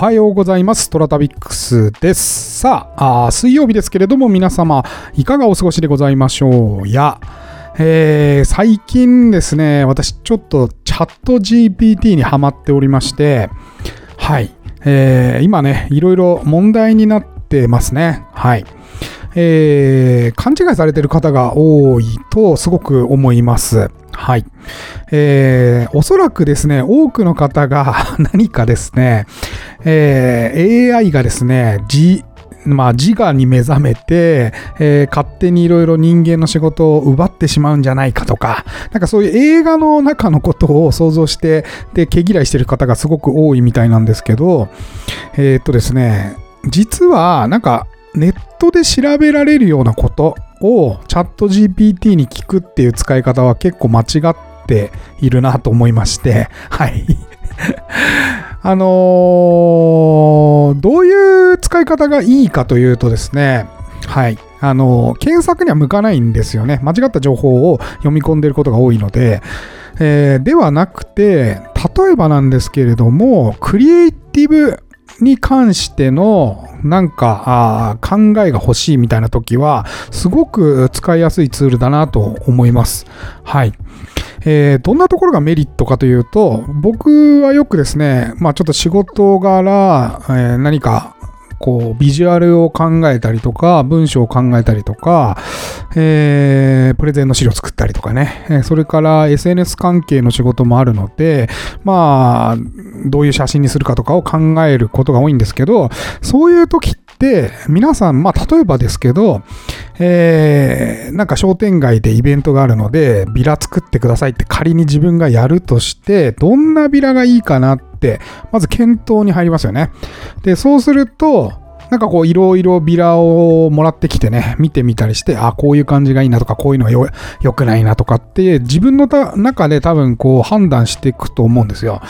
おはようございます。トラタビックスです。さああ、水曜日ですけれども、皆様、いかがお過ごしでございましょう？や、えー、最近ですね、私ちょっとチャット GPT にハマっておりまして、はい、えー、今ね、いろいろ問題になってますね。はい。えー、勘違いされてる方が多いとすごく思います。はい。えー、おそらくですね、多くの方が 何かですね、えー、AI がですね、G、まあ、自我に目覚めて、えー、勝手にいろいろ人間の仕事を奪ってしまうんじゃないかとか、なんかそういう映画の中のことを想像して、で、毛嫌いしてる方がすごく多いみたいなんですけど、えー、っとですね、実は、なんか、ネットで調べられるようなことをチャット GPT に聞くっていう使い方は結構間違っているなと思いまして、はい。あのー、どういう使い方がいいかというとですね、はい。あのー、検索には向かないんですよね。間違った情報を読み込んでることが多いので、えー、ではなくて、例えばなんですけれども、クリエイティブに関してのなんか考えが欲しいみたいな時はすごく使いやすいツールだなと思います。はい。えー、どんなところがメリットかというと僕はよくですね、まあちょっと仕事柄、えー、何かこう、ビジュアルを考えたりとか、文章を考えたりとか、えー、プレゼンの資料作ったりとかね、それから SNS 関係の仕事もあるので、まあ、どういう写真にするかとかを考えることが多いんですけど、そういう時っで、皆さん、まあ、例えばですけど、えー、なんか商店街でイベントがあるので、ビラ作ってくださいって仮に自分がやるとして、どんなビラがいいかなって、まず検討に入りますよね。で、そうすると、なんかこういろいろビラをもらってきてね、見てみたりして、あ、こういう感じがいいなとか、こういうのはよ良くないなとかって、自分の中で多分こう判断していくと思うんですよ。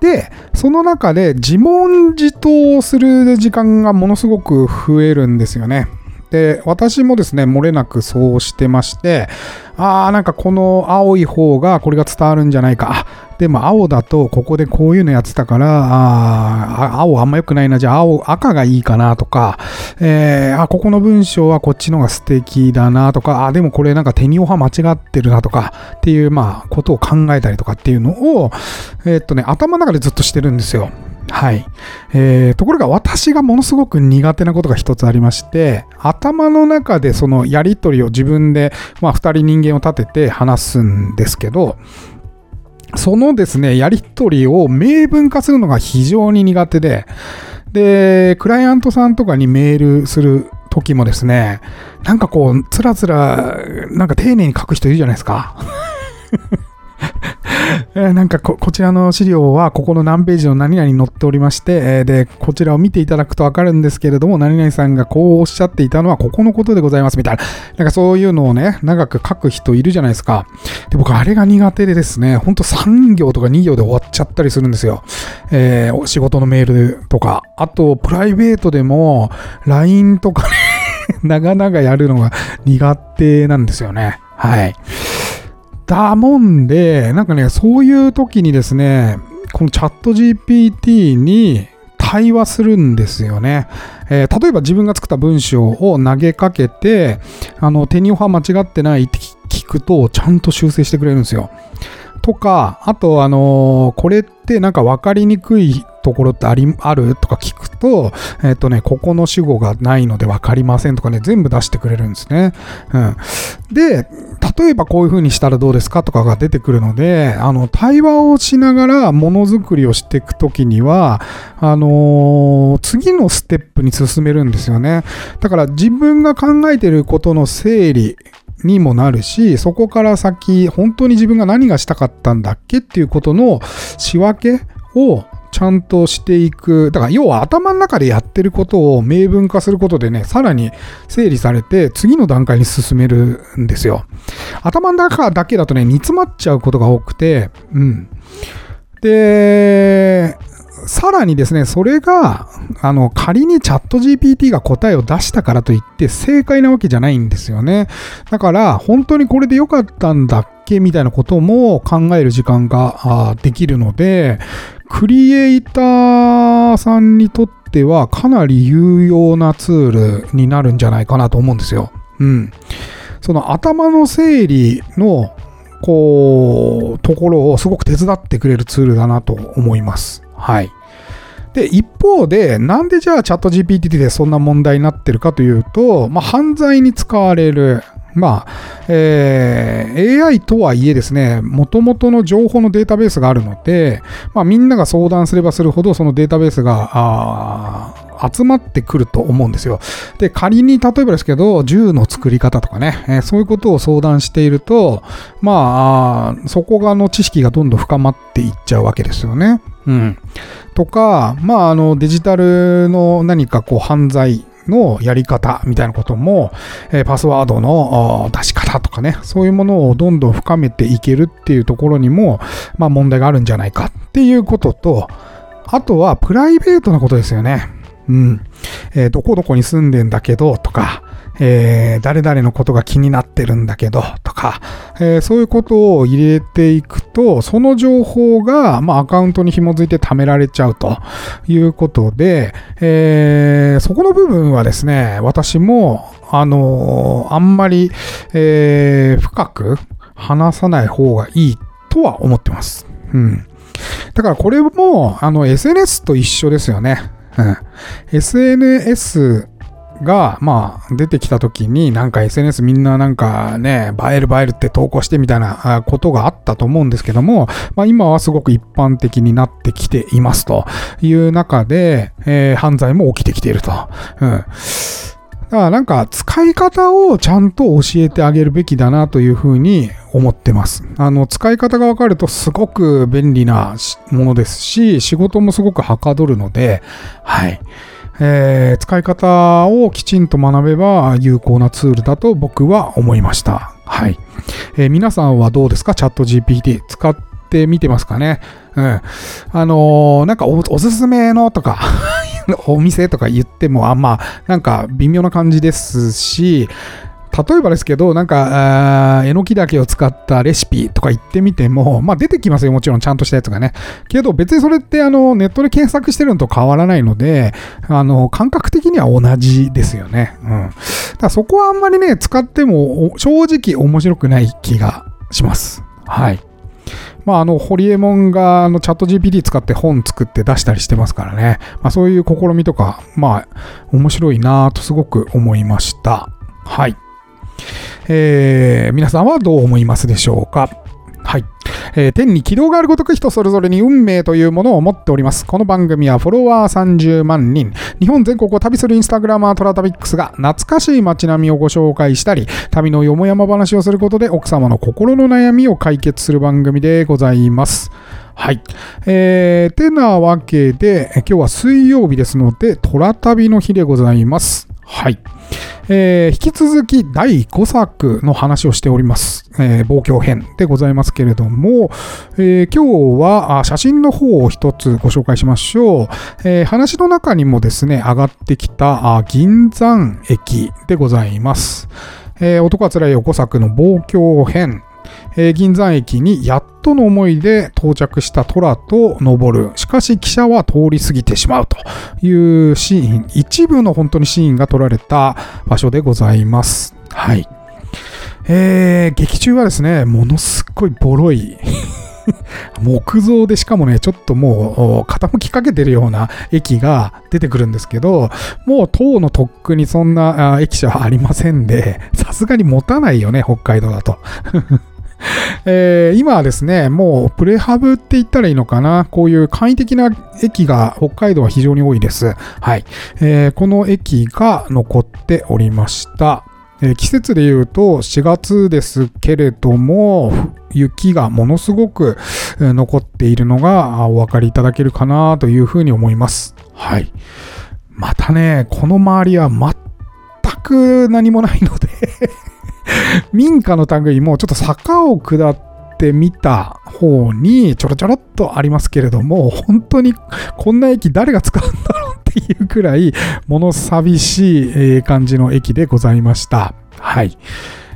で、その中で自問自答する時間がものすごく増えるんですよね。で、私もですね、漏れなくそうしてまして、ああ、なんかこの青い方がこれが伝わるんじゃないか。でも青だとここでこういうのやってたから、あ青あんま良くないな。じゃあ青、赤がいいかなとか、えー、あ、ここの文章はこっちのが素敵だなとか、あ、でもこれなんか手にオハ間違ってるなとかっていう、まあ、ことを考えたりとかっていうのを、えー、っとね、頭の中でずっとしてるんですよ。はい。えー、ところが私がものすごく苦手なことが一つありまして、頭の中でそのやりとりを自分で、まあ二人人間を立てて話すんですけど、そのですね、やりとりを明文化するのが非常に苦手で、で、クライアントさんとかにメールする時もですね、なんかこう、つらつら、なんか丁寧に書く人いるじゃないですか。えなんかこちらの資料はここの何ページの何々に載っておりまして、えで、こちらを見ていただくとわかるんですけれども、何々さんがこうおっしゃっていたのはここのことでございますみたいな。なんかそういうのをね、長く書く人いるじゃないですか。で、僕あれが苦手でですね、ほんと3行とか2行で終わっちゃったりするんですよ。えー、仕事のメールとか。あと、プライベートでも LINE とかね 長々やるのが苦手なんですよね。はい。だもんで、なんかね、そういう時にですね、このチャット GPT に対話するんですよね。えー、例えば自分が作った文章を投げかけて、あの、手にオファー間違ってないって聞くと、ちゃんと修正してくれるんですよ。とか、あと、あのー、これってなんか分かりにくいところってあり、あるとか聞くと、えっ、ー、とね、ここの主語がないので分かりませんとかね、全部出してくれるんですね。うん。で、例えばこういう風にしたらどうですかとかが出てくるので、あの、対話をしながらものづくりをしていくときには、あのー、次のステップに進めるんですよね。だから自分が考えてることの整理にもなるし、そこから先、本当に自分が何がしたかったんだっけっていうことの仕分けをちゃんとしていく。だから要は頭の中でやってることを明文化することでね、さらに整理されて次の段階に進めるんですよ。頭の中だけだとね、煮詰まっちゃうことが多くて、うん。で、さらにですね、それが、あの、仮にチャット GPT が答えを出したからといって正解なわけじゃないんですよね。だから、本当にこれで良かったんだっけ？みたいなことも考える時間ができるので、クリエイターさんにとってはかなり有用なツールになるんじゃないかなと思うんですよ。うん。その頭の整理のこう、ところをすごく手伝ってくれるツールだなと思います。はい。で、一方で、なんでじゃあチャット GPT でそんな問題になってるかというと、まあ、犯罪に使われる。まあ、えー、AI とはいえですね、もともとの情報のデータベースがあるので、まあ、みんなが相談すればするほど、そのデータベースが、集まってくると思うんですよ。で、仮に例えばですけど、銃の作り方とかね、えー、そういうことを相談していると、まあ、そこがの知識がどんどん深まっていっちゃうわけですよね。うん。とか、まあ、あの、デジタルの何かこう犯罪のやり方みたいなことも、えパスワードの出し方とかね、そういうものをどんどん深めていけるっていうところにも、まあ問題があるんじゃないかっていうことと、あとはプライベートなことですよね。うん。えー、どこどこに住んでんだけど、とか、えー、誰々のことが気になってるんだけど、とか、えー、そういうことを入れていくと、その情報が、まあ、アカウントに紐づいて貯められちゃうということで、えー、そこの部分はですね、私も、あのあんまり、え深く話さない方がいいとは思ってます。うん。だからこれも、あの、SNS と一緒ですよね。うん。SNS が、まあ、出てきた時に、なんか SNS みんななんかね、映える映えるって投稿してみたいなことがあったと思うんですけども、まあ今はすごく一般的になってきていますという中で、えー、犯罪も起きてきていると。うん。だからなんか使い方をちゃんと教えてあげるべきだなというふうに思ってます。あの、使い方がわかるとすごく便利なものですし、仕事もすごくはかどるので、はい。えー、使い方をきちんと学べば有効なツールだと僕は思いました。はい。えー、皆さんはどうですか？チャット GPT 使ってみてますかねうん。あのー、なんかおおすすめのとか お店とか言っても、あんま、なんか微妙な感じですし、例えばですけど、なんか、えのきだけを使ったレシピとか言ってみても、まあ出てきますよ、もちろんちゃんとしたやつがね。けど別にそれってあのネットで検索してるのと変わらないので、あの感覚的には同じですよね。うん。だそこはあんまりね、使っても正直面白くない気がします。はい。まあ、あの、ホリエモンがあのチャット GPT 使って本作って出したりしてますからね。まあ、そういう試みとか、まあ、面白いなぁとすごく思いました。はい。えー、皆さんはどう思いますでしょうか？えー、天に軌道があるごとく人それぞれに運命というものを持っております。この番組はフォロワー30万人、日本全国を旅するインスタグラマートラタビックスが懐かしい街並みをご紹介したり、旅のよもやま話をすることで奥様の心の悩みを解決する番組でございます。はい。えー、てなわけで、今日は水曜日ですので、トラ旅の日でございます。はい。えー、引き続き第5作の話をしております。えー、望郷編でございますけれども、えー、今日は写真の方を一つご紹介しましょう。えー、話の中にもですね、上がってきた銀山駅でございます。えー、男はつらいよ5作の望郷編えー、銀山駅にやっとの思いで到着した虎と登る。しかし汽車は通り過ぎてしまうというシーン、一部の本当にシーンが撮られた場所でございます。はい。えー、劇中はですね、ものすっごいボロい 木造でしかもね、ちょっともう傾きかけてるような駅が出てくるんですけど、もう塔のとっくにそんな駅舎はありませんで、さすがに持たないよね、北海道だと。えー、今はですね、もうプレハブって言ったらいいのかな？こういう簡易的な駅が北海道は非常に多いです。はい。えー、この駅が残っておりました。え季節で言うと4月ですけれども、雪がものすごく残っているのがお分かりいただけるかなというふうに思います。はい。またね、この周りは全く何もないので民家の類もちょっと坂を下ってみた方にちょろちょろっとありますけれども、本当にこんな駅誰が使うんだろうっていうくらい、物寂しい感じの駅でございました。はい。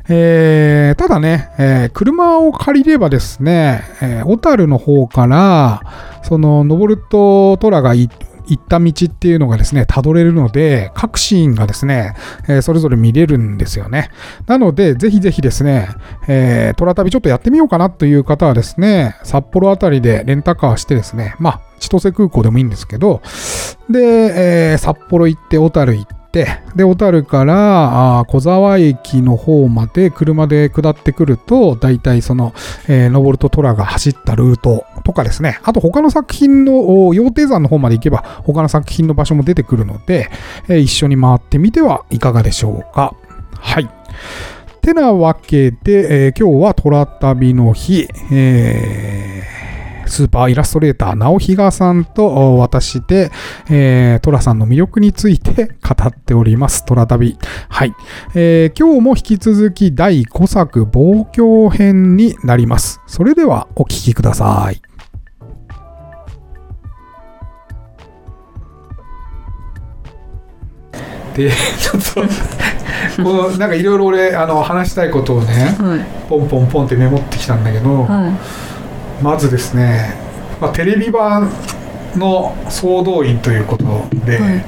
えーただね、えー車を借りればですね、えー小樽の方から、その、登るとトラがい行った道っていうのがですね、たどれるので、各シーンがですね、えーそれぞれ見れるんですよね。なので、ぜひぜひですね、えー、トラ旅ちょっとやってみようかなという方はですね、札幌あたりでレンタカーしてですね、まあ、千歳空港でもいいんですけど、で、えー札幌行って、小樽行って、で、小樽からあ小沢駅の方まで車で下ってくると、大体その、えー、登ると虎が走ったルートかですね、あと他の作品の、羊蹄山の方まで行けば、他の作品の場所も出てくるので、え一緒に回ってみてはいかがでしょうか。はい。てなわけで、えー今日は虎旅の日、えースーパーイラストレーター、直比嘉さんと私で、えー、さんの魅力について 語っております。トラ旅。はい。えー今日も引き続き第5作、望郷編になります。それではお聞きください。で、ちょっと、この、なんかいろいろ俺、あの、話したいことをね、はい。ポンポンポンってメモってきたんだけど、はい。まずですね、まあ、テレビ版の総動員ということで、はい。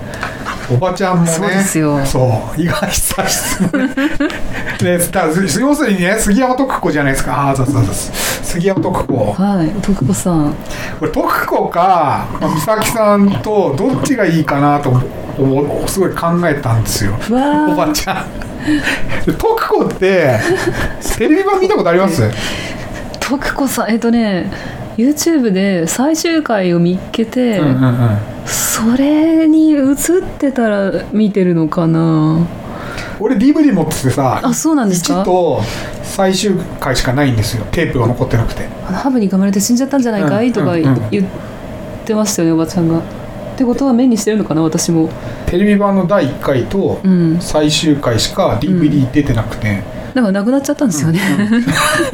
おばちゃんもねそうですよ。そう伊賀久志でだ要するにね杉山徳子じゃないですか。ああそうそうそう杉山徳子はい徳子さん。これ徳子か、まあ、美咲さんとどっちがいいかなとすごい考えたんですよ。おばちゃん。で徳子ってテレビ版見たことあります？徳子さんえっとね YouTube で最終回を見っけて、うんうんうん。それに映ってたら見てるのかな俺 DVD 持っててさあそうなんですか？1と最終回しかないんですよ。テープが残ってなくて。あのハブに噛まれて死んじゃったんじゃないかい、うん。とかうん。うん。言ってましたよねおばちゃんが。ってことは目にしてるのかな私も。テレビ版の第1回とうん。最終回しか DVD 出てなくて、なんかなくなっちゃったんですよね、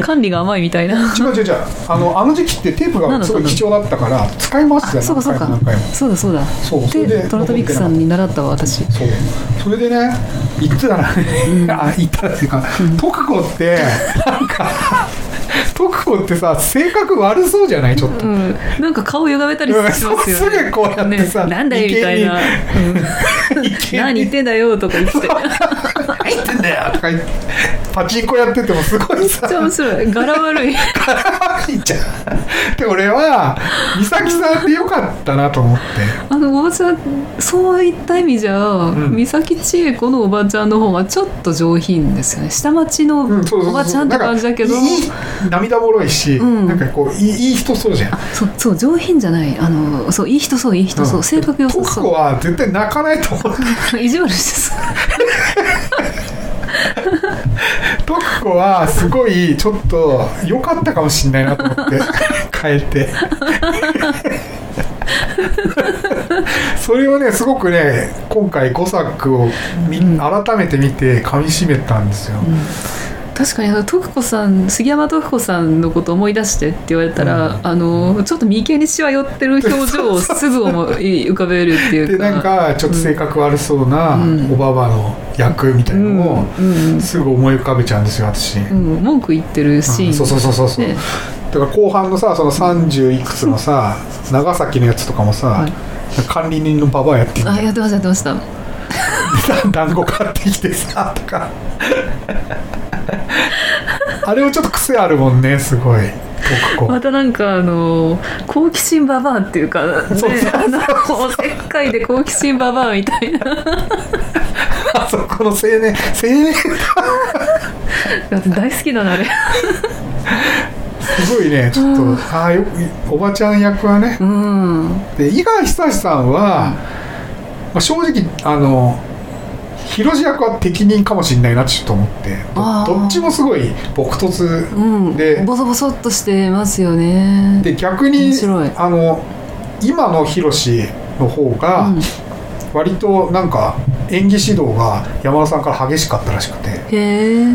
管理が甘いみたいな。違う違う違う。あのあの時期ってテープがすごい貴重だったから使い回してたよそうかそうか。そうだそうだ。そうそれででトラトビックさんに習ったわ私。そう。それでね言ってたらね、あ言ったらっていうか、徳子ってなんか徳子ってさ性格悪そうじゃない？ちょっと、うん。なんか顔歪めたりしますよね。うん。そうすぐこうやってさねなんだよみたいな、うん。何言ってんだよとか言って。て入ってんだよ。とか言ってパチンコやっててもすごいさ。めっちゃ面白い。柄悪い。いいじゃんで俺は美咲さんでよかったなと思って。あのおばちゃんそういった意味じゃ、ん。三崎千恵子のおばちゃんの方がちょっと上品ですよね。下町のうんそうそうそう。おばちゃんって感じだけど、涙もろいし、うん。なんかこういいいい人そうじゃん。そうそう上品じゃない。あのそういい人そういい人そう、うん。性格良さ徳そ子は絶対泣かないと思うう。意地悪してそう徳子はすごいちょっと良かったかもしれないなと思って変えて。それをねすごくね今回5作をみ、改めて見て噛みしめたんですよ、確かにあの徳子さん杉山徳子さんのこと思い出してって言われたら、うん。あのちょっと眉間にしわ寄ってる表情をすぐ思い浮かべるっていうか。でなんかちょっと性格悪そうなうん。おばばの役みたいなのをすぐ思い浮かべちゃうんですよ私、うん、文句言ってるシーン、うん。そうそうそうそうそう、ね。だから後半のさその30いくつのさ長崎のやつとかもさ、はい。管理人のババアやってんじゃんあやってましたやってました。団子買ってきてさとかあれもちょっと癖あるもんねすごい。またなんかあの好奇心ババアっていうか、ね、あのおせっかいで好奇心ババアみたいな。あそこの青年青年だ。って大好きだなあれ。すごいねちょっと。ああよくおばちゃん役はね。うん。で伊賀久志さんは、まあ、正直あの広路役は適任かもしれないなちょっと思ってどどっちもすごい朴突うん。でボソボソっとしてますよね。で逆にあの今の広志の方がうん。割となんか演技指導が山田さんから激しかったらしくて。へえ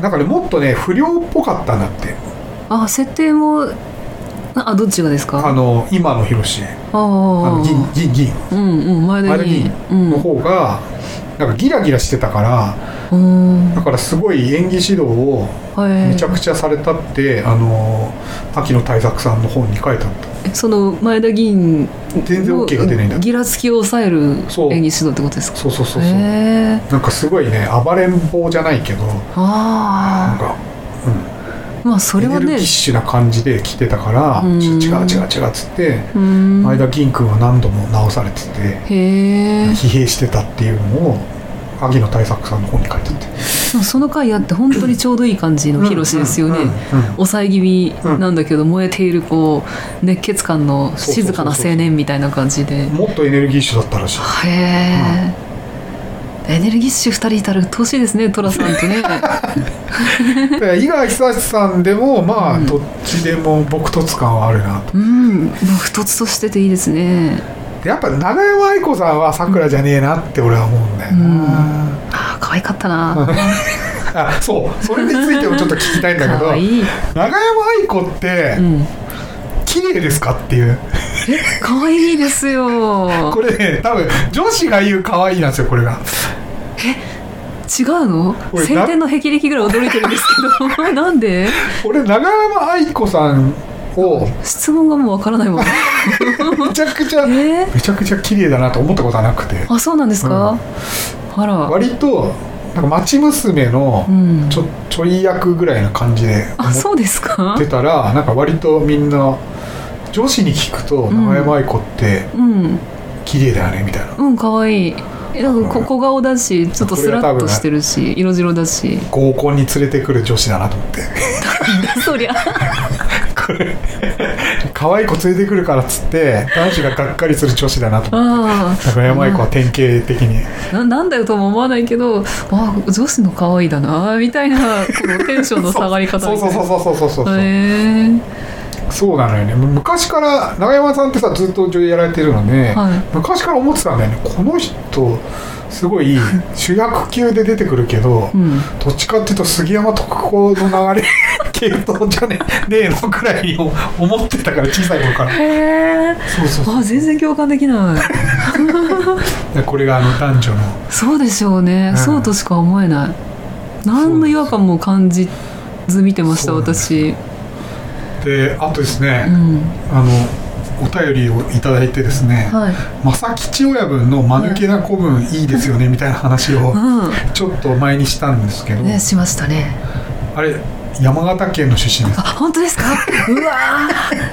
なんかねもっとね不良っぽかったんだって。あ設定もあどっちがですか？あの今の広志あの銀銀銀。うんうん前田銀。うんの方がなんかギラギラしてたからうん。だからすごい演技指導をはい。めちゃくちゃされたって、あの秋野大作さんの本に書いてあったその前田議員全然 OK が出ないんだ。ギラつきを抑える演技指導ってことですか？そうそうそうそう、なんかすごいね暴れん坊じゃないけどなんあか、あまあそれはね。ネルギッシュな感じで来てたから違う違う違うっつってうん。前田銀君は何度も直されてて疲弊してたっていうのを秋野大作さんの本に書いてあって。その回あって本当にちょうどいい感じのヒロシですよね、抑え気味なんだけど燃えているこう熱血感の静かな青年みたいな感じで。もっとエネルギッシュだったらしい。へえ、エネルギッシュ2人いたら鬱陶しいですね寅さんとね。で井川久志さんでもまあ、うん。どっちでも朴突感はあるなと。うん。もう太つとしてていいですね。でやっぱ長山愛子さんはさくらじゃねえなって俺は思うんだよな、ああ可愛かったな。あそう。それについてもちょっと聞きたいんだけど可愛い。長山愛子ってうん。綺麗ですかっていう可愛いですよ。これね多分女子が言う可愛いなんですよこれが。違うの？晴天の霹靂ぐらい驚いてるんですけど。なんで？俺長山愛子さんを。質問がもうわからないもん。めちゃくちゃ え？ーめちゃくちゃ綺麗だなと思ったことはなくて。あそうなんですか、あら。割となんか町娘のうん。ちょちょい役ぐらいな感じで思あそうですか？ってたらなんか割とみんな女子に聞くとん。長山愛子ってうん。綺麗だよねみたいな。うん可愛い。えなんかこ小顔だしちょっとスラッとしてるし色白だし。合コンに連れてくる女子だなと思って。そりゃ。これ可愛い子連れてくるからっつって男子ががっかりする女子だなと思って。あ長山愛子は典型的に。あななんだよとも思わないけどあ女子の可愛いだなみたいなこのテンションの下がり方 そうそうそうそうそうそうそう。へえそうなのよね。昔から長山さんってさずっと女優やられてるので、はい。昔から思ってたんだよね。この人すごい 主役級で出てくるけど、うん。どっちかっていうと杉山特攻の流れ 系統じゃねねえのくらいに思ってたから小さい頃から。へえそうそうそう。あ全然共感できない。でこれがあの男女の。そうでしょうね、うん。そうとしか思えない。何の違和感も感じず見てました私であとですね、うん。あのお便りをいただいてですねはい。正吉親分の間抜けな古文いいですよねみたいな話をうちょっと前にしたんですけど、んねしましたねあれ山形県の出身です。あ本当ですか？うわ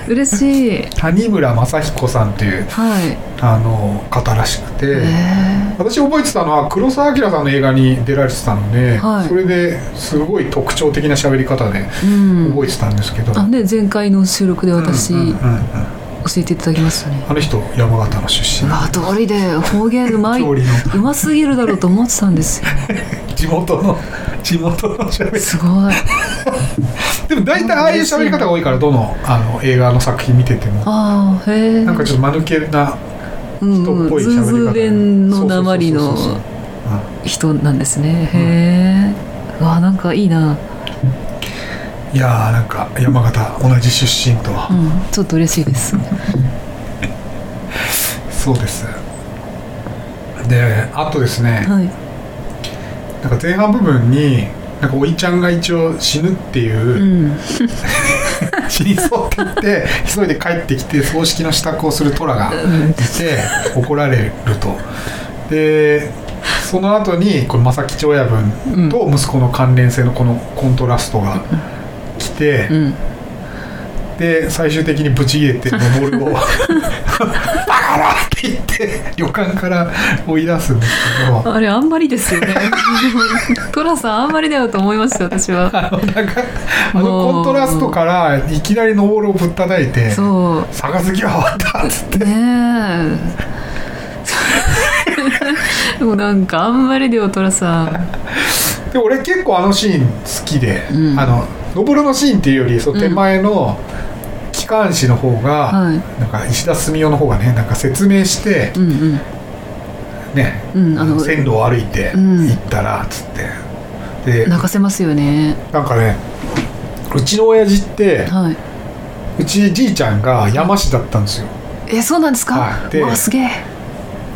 ー嬉しい。谷村正彦さんっていうはい。あの方らしくて、え私覚えてたのは黒澤明さんの映画に出られてたので、はい。それですごい特徴的な喋り方で覚えてたんですけど、あね前回の収録で私、うんうんうんうん。教えていただきましたね。あの人山形の出身。うわ通りで方言うまい。うますぎるだろうと思ってたんですよ 地元の地元の喋り。すごい。でも大体ああいう喋り方が多いからどのあの映画の作品見てても。ああへえなんかちょっと間抜けなうん人っぽいズーズ喋り方。ー弁の鉛のそうそうそうそう人なんですねへえうわなんかいいなうんいやーなんか山形同じ出身とは、うんちょっと嬉しいですそうですであとですね、はいなんか前半部分になんかおいちゃんが一応死ぬっていうう、ん。死にそうって言って急いで帰ってきて葬式の支度をする虎がいて怒られると。でその後にこの正吉親分と息子の関連性のこのコントラストが来て、うん。で最終的にブチギレて登るを「バカだ!」って言って旅館から追い出すんですけど。あれあんまりですよね。トラさんあんまりだよと思いました私は。あのなんかあのコントラストからいきなり登るをぶったたいてそ「杯は終わった!」っつって。うねえ。でもなんかあんまりだよトラさん。で俺結構あのシーン好きで、うん。あの登るのシーンっていうよりその手前の機関士の方が、はい。なんか石田純夫の方がねなんか説明してうんうん。ね、うんあの線路を歩いてうん。行ったらっつって、で泣かせますよね。なんかねうちの親父ってはい。うちじいちゃんが山師だったんですよ。えそうなんですか、はい。でわあすげえ。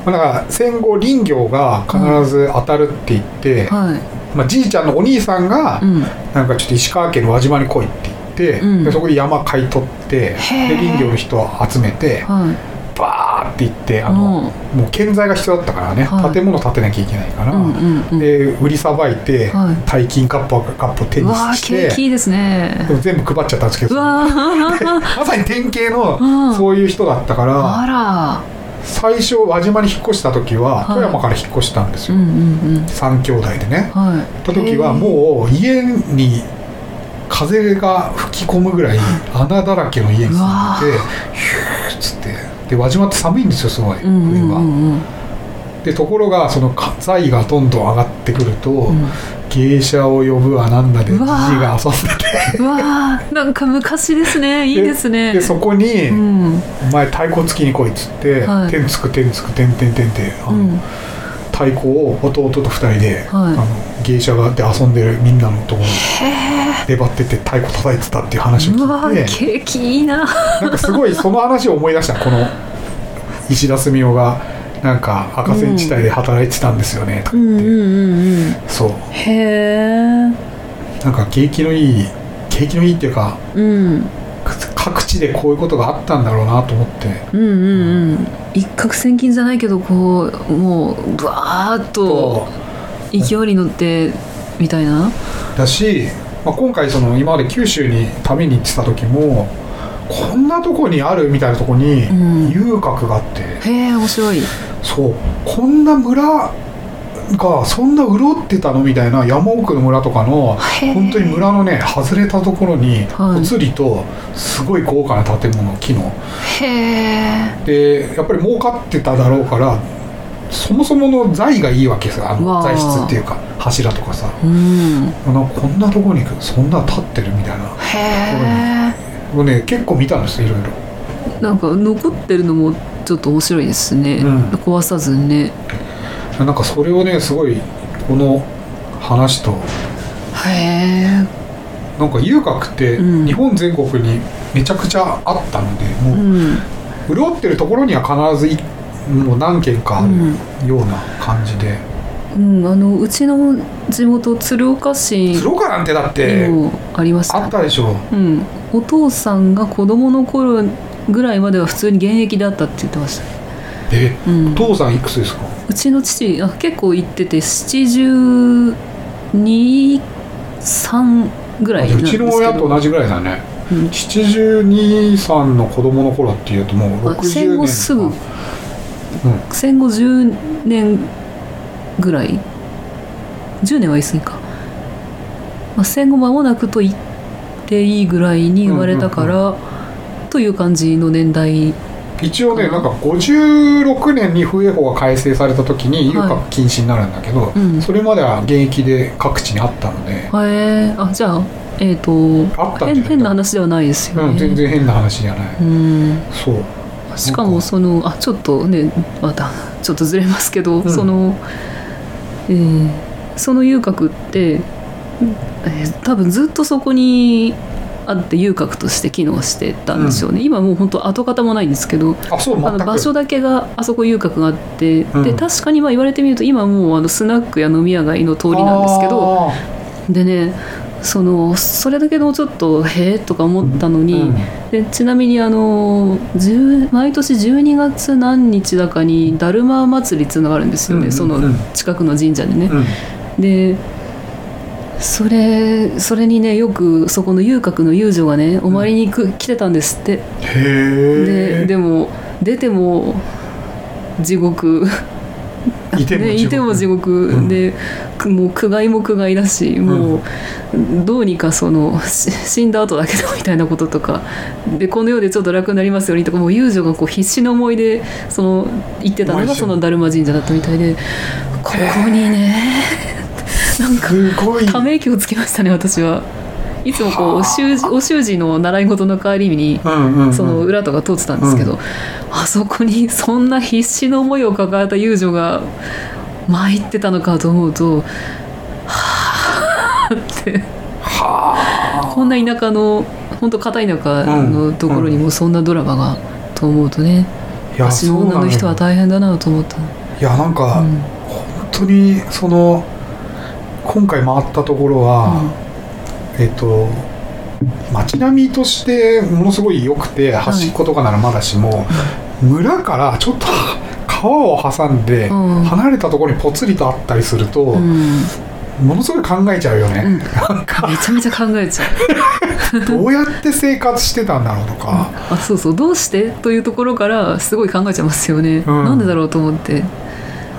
まあ、だから戦後林業が必ず当たるって言って、はい。まあ、じいちゃんのお兄さんが、うん。なんかちょっと石川県の輪島に来いって言って、うん。でそこで山買い取ってで林業の人を集めてはい。バーって行ってあの、もう建材が必要だったからね、はい。建物建てなきゃいけないから、うんうんうん。で売りさばいて、はい。大金カップカップを手にして景気いいですね。全部配っちゃったんですけど まさに典型うん。のそういう人だったから、あら。最初輪島に引っ越した時ははい。富山から引っ越したんですよ、うんうんうん。三兄弟でね。はい。た時はもう家に風が吹き込むぐらい穴だらけの家に住んでてヒューッつって。で輪島って寒いんですよすごいうんうん冬は、うん。うんでところがその家財がどんどん上がってくると、うん。芸者を呼ぶわなんだでじじが遊んでて。うわー。なんか昔ですね。いいですね。でそこに、うん。お前太鼓つきに来い」っつって「はい。天つく天つく天天天」ってあの、うん。太鼓を弟と二人で、はい。あの芸者がで遊んでるみんなのところに出張ってて太鼓叩いてたっていう話を聞いて景気いいななんかすごいその話を思い出したこの石田純夫がなんか赤線地帯で働いてたんですよねとかって、そうへえなんか景気のいい景気のいいっていうかうん各地でこういうことがあったんだろうなと思ってうんうんうん一攫千金じゃないけどこうもうブワーッと勢いに乗ってみたいなだし、まあ、今回その今まで九州に旅に行ってた時もこんなとこにあるみたいなとこにうん。遊郭があって、へえ面白い。そう。こんな村がそんな潤ってたのみたいな山奥の村とかの本当に村のね外れたところにはい。ぽつりとすごい豪華な建物木の。へえ。でやっぱり儲かってただろうからそもそもの材がいいわけですよあ。の材質っていうか柱とかさ。うん。なんかこんなとこにそんな立ってるみたいな。へもうね結構見たんですよいろいろ。えなんか残ってるのもちょっと面白いですね、うん。壊さずにね。なんかそれをねすごいこの話とへえなんか遊郭ってうん。日本全国にめちゃくちゃあったので、うもうん。潤ってるところには必ずいもう何軒かあるような感じで、うん、あのうちの地元鶴岡市。鶴岡なんてだってありました。あったでしょ。うん、お父さんが子供の頃ぐらいまでは普通に現役であったって言ってました、えうん、お父さんいくつですか？うちの父あ結構行ってて723ぐらいうちの親と同じぐらいだね。うん。723の子供の頃っていうともうあ60戦年後すぐ。うん戦後10年ぐらい。10年は言い過ぎか、まあ、戦後間もなくと言っていいぐらいに生まれたから、という感じの年代。一応ねなんか56年に風営法が改正された時に遊はい。郭禁止になるんだけど、うん。それまでは現役で各地にあったので、へえあじゃあえっ、と変な話ではないですよね、うん、全然変な話じゃない、うん。そうしかもそのあちょっとねまたちょっとずれますけど、ん。その、えーその遊郭って、えー多分ずっとそこにあって遊郭として機能してたんですよね、今もう本当跡形もないんですけどあの場所だけがあそこ遊郭があって、うん。で確かにまあ言われてみると今もうあのスナックや飲み屋街の通りなんですけどあでねそのそれだけのちょっとへえとか思ったのーに、でちなみにあの10毎年12月何日だかにだるま祭りっていうのがあるんですよね、うんそのうん近くの神社でね。うんうんでそれそれにねよくそこの遊郭の遊女がねお参りにく、来てたんですって。へえででも出ても地獄 いてもね、いても地獄、うん。もう苦害も苦害だしもうどうにかそのし死んだ後だけどみたいなこととか。でこの世でちょっと楽になりますようにとかもう遊女がこう必死の思いでその行ってたのがその達磨神社だったみたいでここにねなんかため息をつきましたね私はいつもこうお習字お習字の習い事の帰りにうんうんうん。その裏とか通ってたんですけど、あそこにそんな必死の思いを抱えた遊女が参ってたのかと思うとはあって。はこんな田舎の本当片田舎のところにもそんなドラマがと思うとねあいや私の女の人は大変だなと思った。いやなんか、うん。本当にその今回回ったところは、えっ、と街並みとしてものすごい良くて端っことかならまだしも、村からちょっと 川を挟んで、うん。離れたところにぽつりとあったりすると、うん。ものすごい考えちゃうよね、うん。なんか。めちゃめちゃ考えちゃう。どうやって生活してたんだろうとか、あそうそう。どうして？というところからすごい考えちゃいますよね、うん。なんでだろうと思って。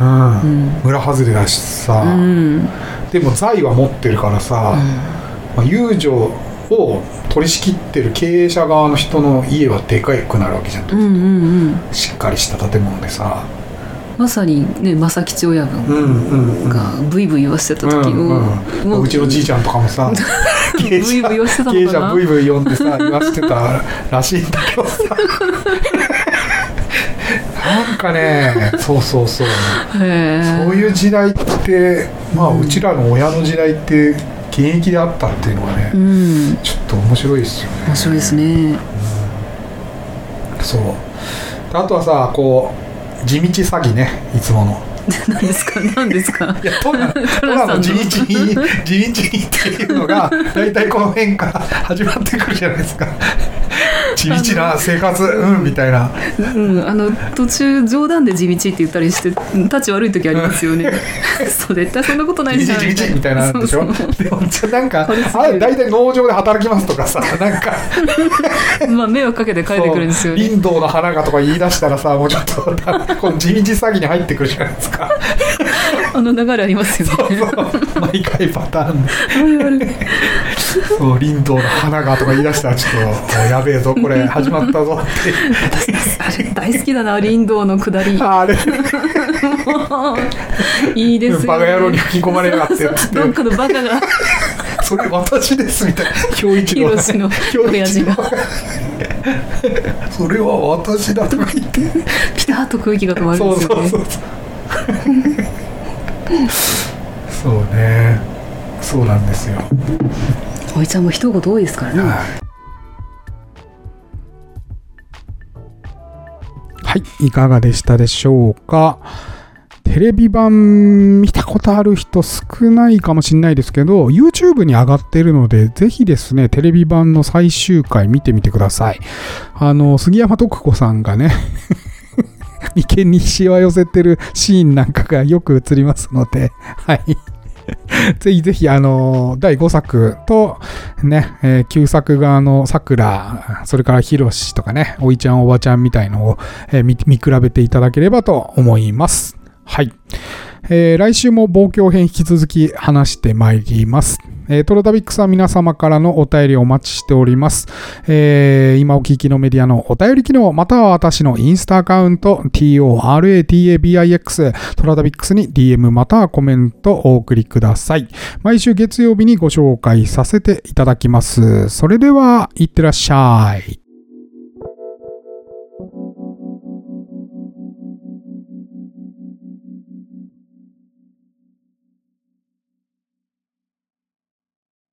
うん。うん、村外れだしさ、うん。でも財は持ってるからさ、まあ、遊女を取り仕切ってる経営者側の人の家はでかくなるわけじゃん、うんうんうん。しっかりした建物でさ。まさにね正吉親分うんうんうん。がブイブイ言わせてた時うんも、うん。もうちのじいちゃんとかもさ経営 ブイブイ言わせてたブイブイ読んでさ言わせてたらしいんだけどさ。なんかねそうそうそう。へえ。そういう時代ってまあうちらの親の時代って現役であったっていうのはね、うん。ちょっと面白いですよね。面白いですね。そう。あとはさこう地道詐欺ねいつもの。何ですか？何ですか？いやトラの地道に地道にっていうのが大体この辺から始まってくるじゃないですか 地道な生活うんみたいな。うん、あの途中冗談で地道って言ったりして立ち悪い時ありますよね。そう絶対そんなことないじゃん。地道みたいなのでしょ？そうそう。でもじゃあなんかあれ大体農場で働きますとかさなんか。まあ迷惑かけて帰ってくるんですよね。林道の花がとか言い出したらさもうちょっとこの地道詐欺に入ってくるじゃないですか。あの流れありますよね。そう毎回パターンでそう林道の花がとか言い出したらちょっとやべえぞこれ始まったぞって。あれ大好きだな林道の下り。あれ。いいですよ、ね、バカ野郎に吹き込まれやがってどっ かのバカが。それ私ですみたいな。の親父が。それは私だとか言って。ピタッと空気が止まるんそうですよね。そうそうそう。そうね。そうなんですよおいちゃんも一言多いですからねはい、いかがでしたでしょうか？テレビ版見たことある人少ないかもしれないですけど、YouTube に上がってるので、ぜひですね、テレビ版の最終回見てみてください。あの、杉山徳子さんがね、眉間にしわ寄せてるシーンなんかがよく映りますので、はい。ぜひぜひ、あの、第5作と、ね、えー旧作側、の、桜、それからヒロシとかね、おいちゃんおばちゃんみたいのを、えー見見比べていただければと思います。はい。えー来週も望郷編引き続き話してまいります。えートロタビックスは皆様からのお便りをお待ちしております。えー今お聞きのメディアのお便り機能、または私のインスタアカウント、TORATABIX、トラタビックスに DM またはコメントをお送りください。毎週月曜日にご紹介させていただきます。それでは、いってらっしゃい。